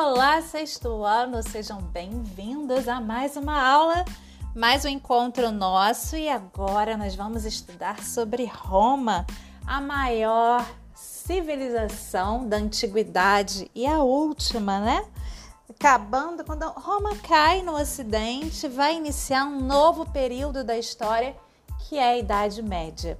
Olá, sexto ano, sejam bem-vindos a mais uma aula, mais um encontro nosso e agora nós vamos estudar sobre Roma, a maior civilização da antiguidade e a última, né? Acabando quando Roma cai no Ocidente, vai iniciar um novo período da história que é a Idade Média.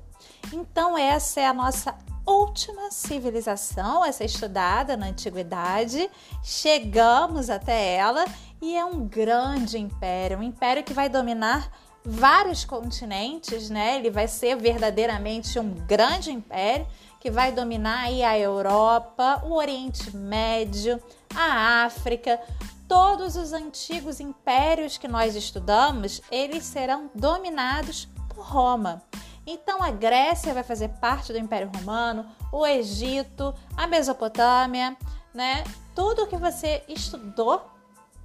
Então, essa é a nossa última civilização a ser estudada na antiguidade. Chegamos até ela e é um grande império, um império que vai dominar vários continentes, né? Ele vai ser verdadeiramente um grande império que vai dominar aí a Europa, o Oriente Médio, a África, todos os antigos impérios que nós estudamos, eles serão dominados por Roma. Então a Grécia vai fazer parte do Império Romano, o Egito, a Mesopotâmia, né? Tudo que você estudou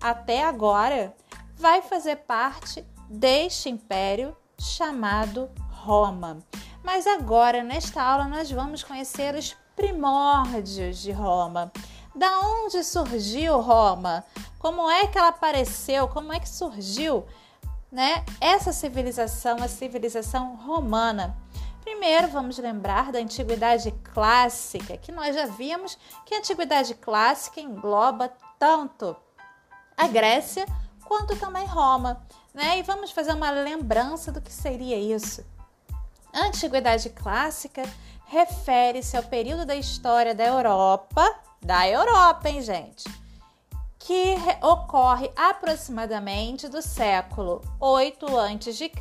até agora vai fazer parte deste império chamado Roma. Mas agora, nesta aula, nós vamos conhecer os primórdios de Roma. Da onde surgiu Roma? Como é que ela apareceu? Como é que surgiu? Né, essa civilização, a civilização romana. Primeiro, vamos lembrar da antiguidade clássica, que nós já vimos que a antiguidade clássica engloba tanto a Grécia quanto também Roma, né? E vamos fazer uma lembrança do que seria isso. A antiguidade clássica refere-se ao período da história da Europa, da Europa, hein, gente? Que ocorre aproximadamente do século 8 a.C.,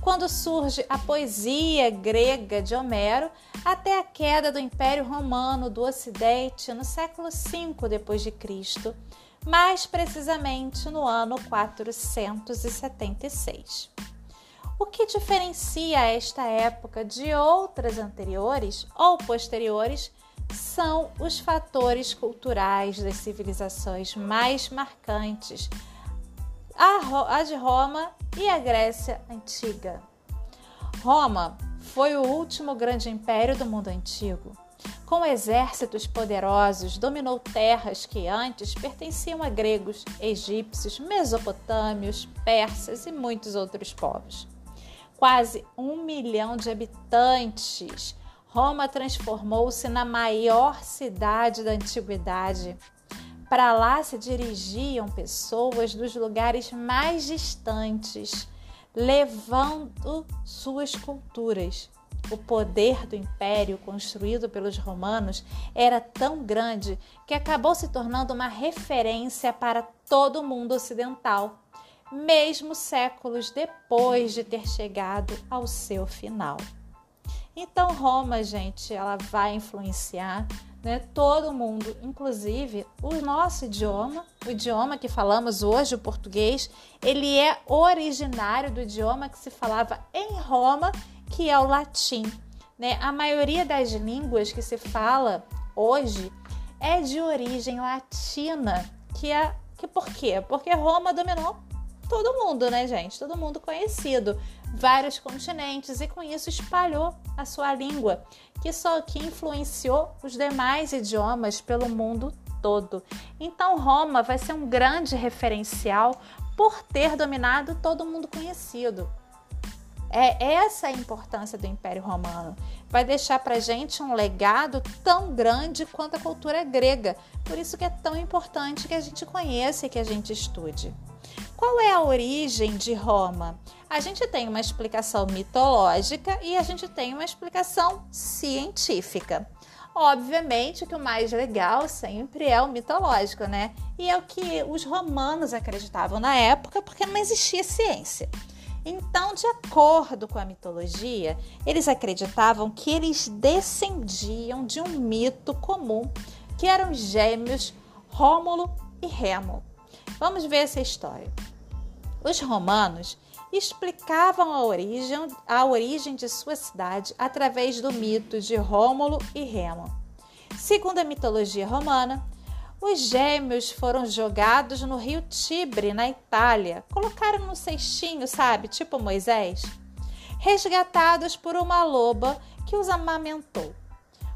quando surge a poesia grega de Homero, até a queda do Império Romano do Ocidente no século 5 d.C., mais precisamente no ano 476. O que diferencia esta época de outras anteriores ou posteriores são os fatores culturais das civilizações mais marcantes, a de Roma e a Grécia Antiga. Roma foi o último grande império do mundo antigo. Com exércitos poderosos, dominou terras que antes pertenciam a gregos, egípcios, mesopotâmios, persas e muitos outros povos. Quase um milhão de habitantes Roma transformou-se na maior cidade da antiguidade. Para lá se dirigiam pessoas dos lugares mais distantes, levando suas culturas. O poder do império construído pelos romanos era tão grande que acabou se tornando uma referência para todo o mundo ocidental, mesmo séculos depois de ter chegado ao seu final. Então, Roma, gente, ela vai influenciar né, todo mundo, inclusive o nosso idioma, o idioma que falamos hoje, o português, ele é originário do idioma que se falava em Roma, que é o latim. Né? A maioria das línguas que se fala hoje é de origem latina, que é que por quê? Porque Roma dominou todo mundo, né, gente? Todo mundo conhecido, vários continentes e com isso espalhou a sua língua, que só que influenciou os demais idiomas pelo mundo todo. Então Roma vai ser um grande referencial por ter dominado todo mundo conhecido. É essa a importância do Império Romano. Vai deixar para gente um legado tão grande quanto a cultura grega. Por isso que é tão importante que a gente conheça e que a gente estude. Qual é a origem de Roma? A gente tem uma explicação mitológica e a gente tem uma explicação científica. Obviamente que o mais legal sempre é o mitológico, né? E é o que os romanos acreditavam na época, porque não existia ciência. Então, de acordo com a mitologia, eles acreditavam que eles descendiam de um mito comum, que eram gêmeos Rômulo e Remo. Vamos ver essa história. Os romanos explicavam a origem, a origem de sua cidade através do mito de Rômulo e Remo. Segundo a mitologia romana, os gêmeos foram jogados no rio Tibre, na Itália. Colocaram no cestinho, sabe? Tipo Moisés. Resgatados por uma loba que os amamentou.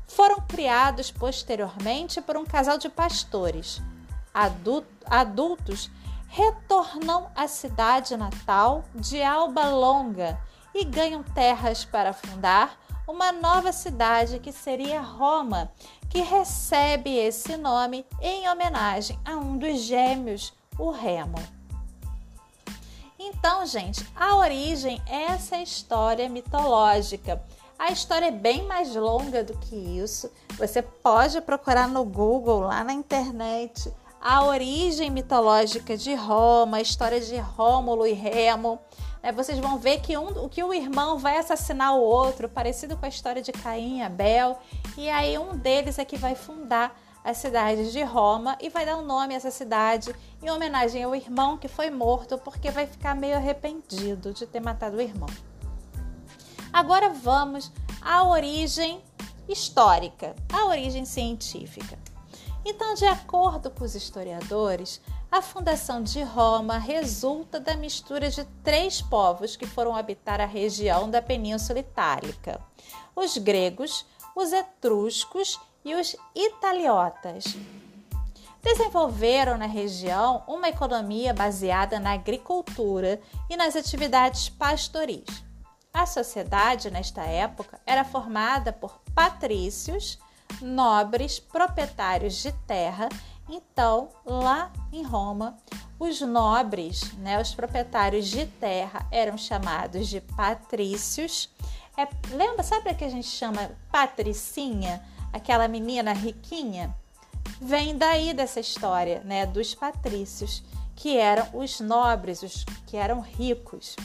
Foram criados posteriormente por um casal de pastores. adultos retornam à cidade natal de Alba Longa e ganham terras para fundar uma nova cidade que seria Roma, que recebe esse nome em homenagem a um dos gêmeos, o Remo. Então, gente, a origem é essa história mitológica. A história é bem mais longa do que isso. Você pode procurar no Google, lá na internet, a origem mitológica de Roma, a história de Rômulo e Remo. É, vocês vão ver que, um, que o irmão vai assassinar o outro, parecido com a história de Caim e Abel, e aí um deles é que vai fundar a cidade de Roma e vai dar um nome a essa cidade em homenagem ao irmão que foi morto, porque vai ficar meio arrependido de ter matado o irmão. Agora vamos à origem histórica, à origem científica. Então, de acordo com os historiadores, a fundação de Roma resulta da mistura de três povos que foram habitar a região da Península Itálica: os gregos, os etruscos e os italiotas. Desenvolveram na região uma economia baseada na agricultura e nas atividades pastoris. A sociedade, nesta época, era formada por patrícios, nobres, proprietários de terra. Então, lá em Roma, os nobres, né, os proprietários de terra, eram chamados de patrícios. É, lembra, sabe o que a gente chama patricinha? aquela menina riquinha, vem daí dessa história, né, dos patrícios, que eram os nobres, os que eram ricos,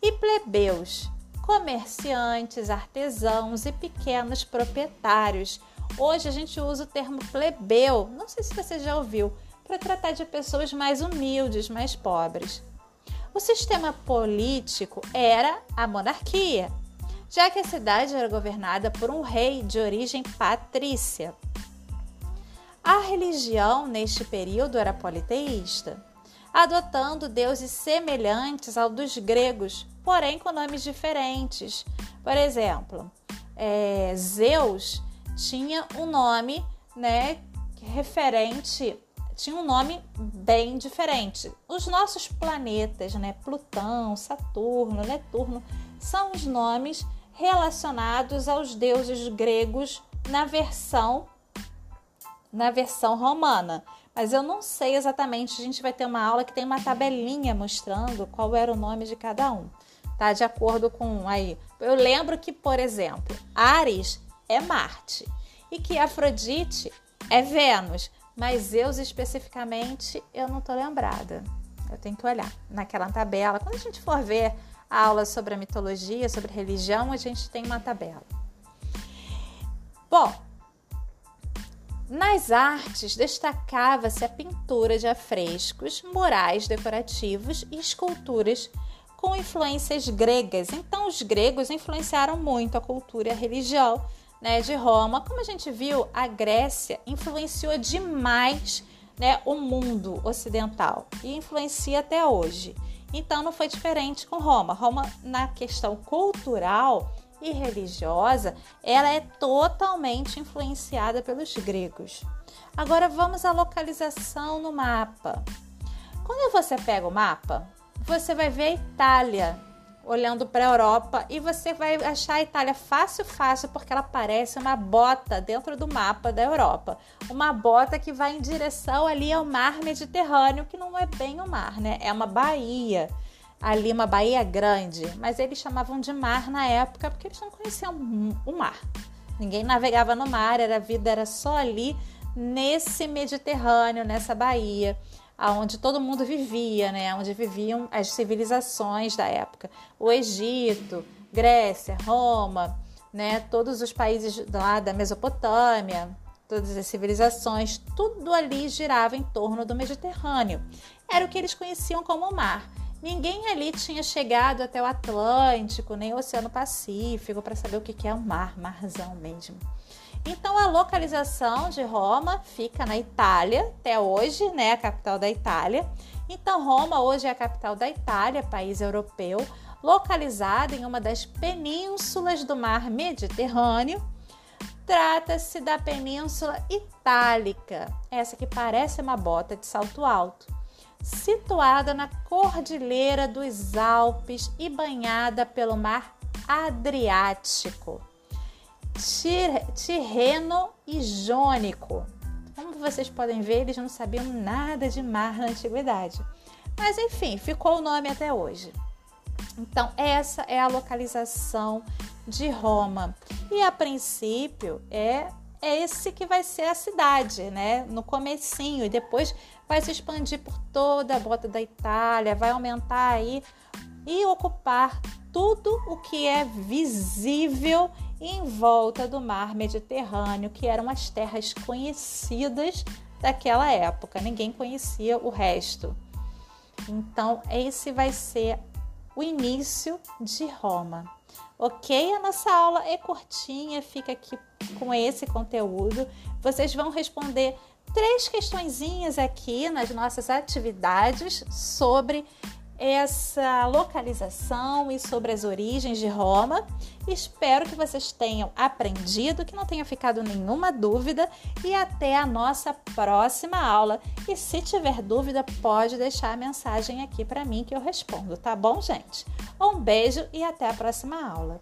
e plebeus, comerciantes, artesãos e pequenos proprietários. Hoje a gente usa o termo plebeu, não sei se você já ouviu, para tratar de pessoas mais humildes, mais pobres. O sistema político era a monarquia, já que a cidade era governada por um rei de origem patrícia. A religião neste período era politeísta, adotando deuses semelhantes ao dos gregos, porém com nomes diferentes. Por exemplo, é, Zeus tinha um nome né, referente, tinha um nome bem diferente. Os nossos planetas, né, Plutão, Saturno, Netuno, são os nomes relacionados aos deuses gregos na versão na versão romana. Mas eu não sei exatamente, a gente vai ter uma aula que tem uma tabelinha mostrando qual era o nome de cada um, tá? De acordo com aí. Eu lembro que, por exemplo, Ares é Marte e que Afrodite é Vênus, mas Zeus especificamente eu não tô lembrada. Eu tenho que olhar naquela tabela. Quando a gente for ver aula sobre a mitologia, sobre religião, a gente tem uma tabela. Bom, nas artes destacava-se a pintura de afrescos, murais decorativos e esculturas com influências gregas. Então, os gregos influenciaram muito a cultura e a religião né, de Roma. Como a gente viu, a Grécia influenciou demais né, o mundo ocidental e influencia até hoje. Então não foi diferente com Roma. Roma, na questão cultural e religiosa, ela é totalmente influenciada pelos gregos. Agora vamos à localização no mapa. Quando você pega o mapa, você vai ver a Itália olhando para a Europa e você vai achar a Itália fácil, fácil, porque ela parece uma bota dentro do mapa da Europa. Uma bota que vai em direção ali ao mar Mediterrâneo, que não é bem o mar, né? É uma baía. Ali, uma baía grande, mas eles chamavam de mar na época porque eles não conheciam o mar. Ninguém navegava no mar, era a vida era só ali nesse Mediterrâneo, nessa baía aonde todo mundo vivia, né? Onde viviam as civilizações da época. O Egito, Grécia, Roma, né? Todos os países lá da Mesopotâmia, todas as civilizações, tudo ali girava em torno do Mediterrâneo. Era o que eles conheciam como mar. Ninguém ali tinha chegado até o Atlântico, nem o Oceano Pacífico para saber o que é o mar, marzão mesmo. Então a localização de Roma fica na Itália, até hoje, né, a capital da Itália. Então Roma hoje é a capital da Itália, país europeu, localizada em uma das penínsulas do mar Mediterrâneo, Trata-se da Península Itálica, essa que parece uma bota de salto alto, situada na Cordilheira dos Alpes e banhada pelo Mar Adriático, Tirreno e Jônico. Como vocês podem ver, eles não sabiam nada de mar na antiguidade. Mas enfim, ficou o nome até hoje. Então, essa é a localização de Roma. E a princípio é é esse que vai ser a cidade, né? No comecinho e depois vai se expandir por toda a bota da Itália, vai aumentar aí e ocupar tudo o que é visível em volta do mar Mediterrâneo, que eram as terras conhecidas daquela época. Ninguém conhecia o resto. Então, esse vai ser o início de Roma. Ok? A nossa aula é curtinha, fica aqui com esse conteúdo. Vocês vão responder três questõezinhas aqui nas nossas atividades sobre essa localização e sobre as origens de Roma. Espero que vocês tenham aprendido, que não tenha ficado nenhuma dúvida e até a nossa próxima aula. E se tiver dúvida, pode deixar a mensagem aqui para mim que eu respondo, tá bom, gente? Um beijo e até a próxima aula.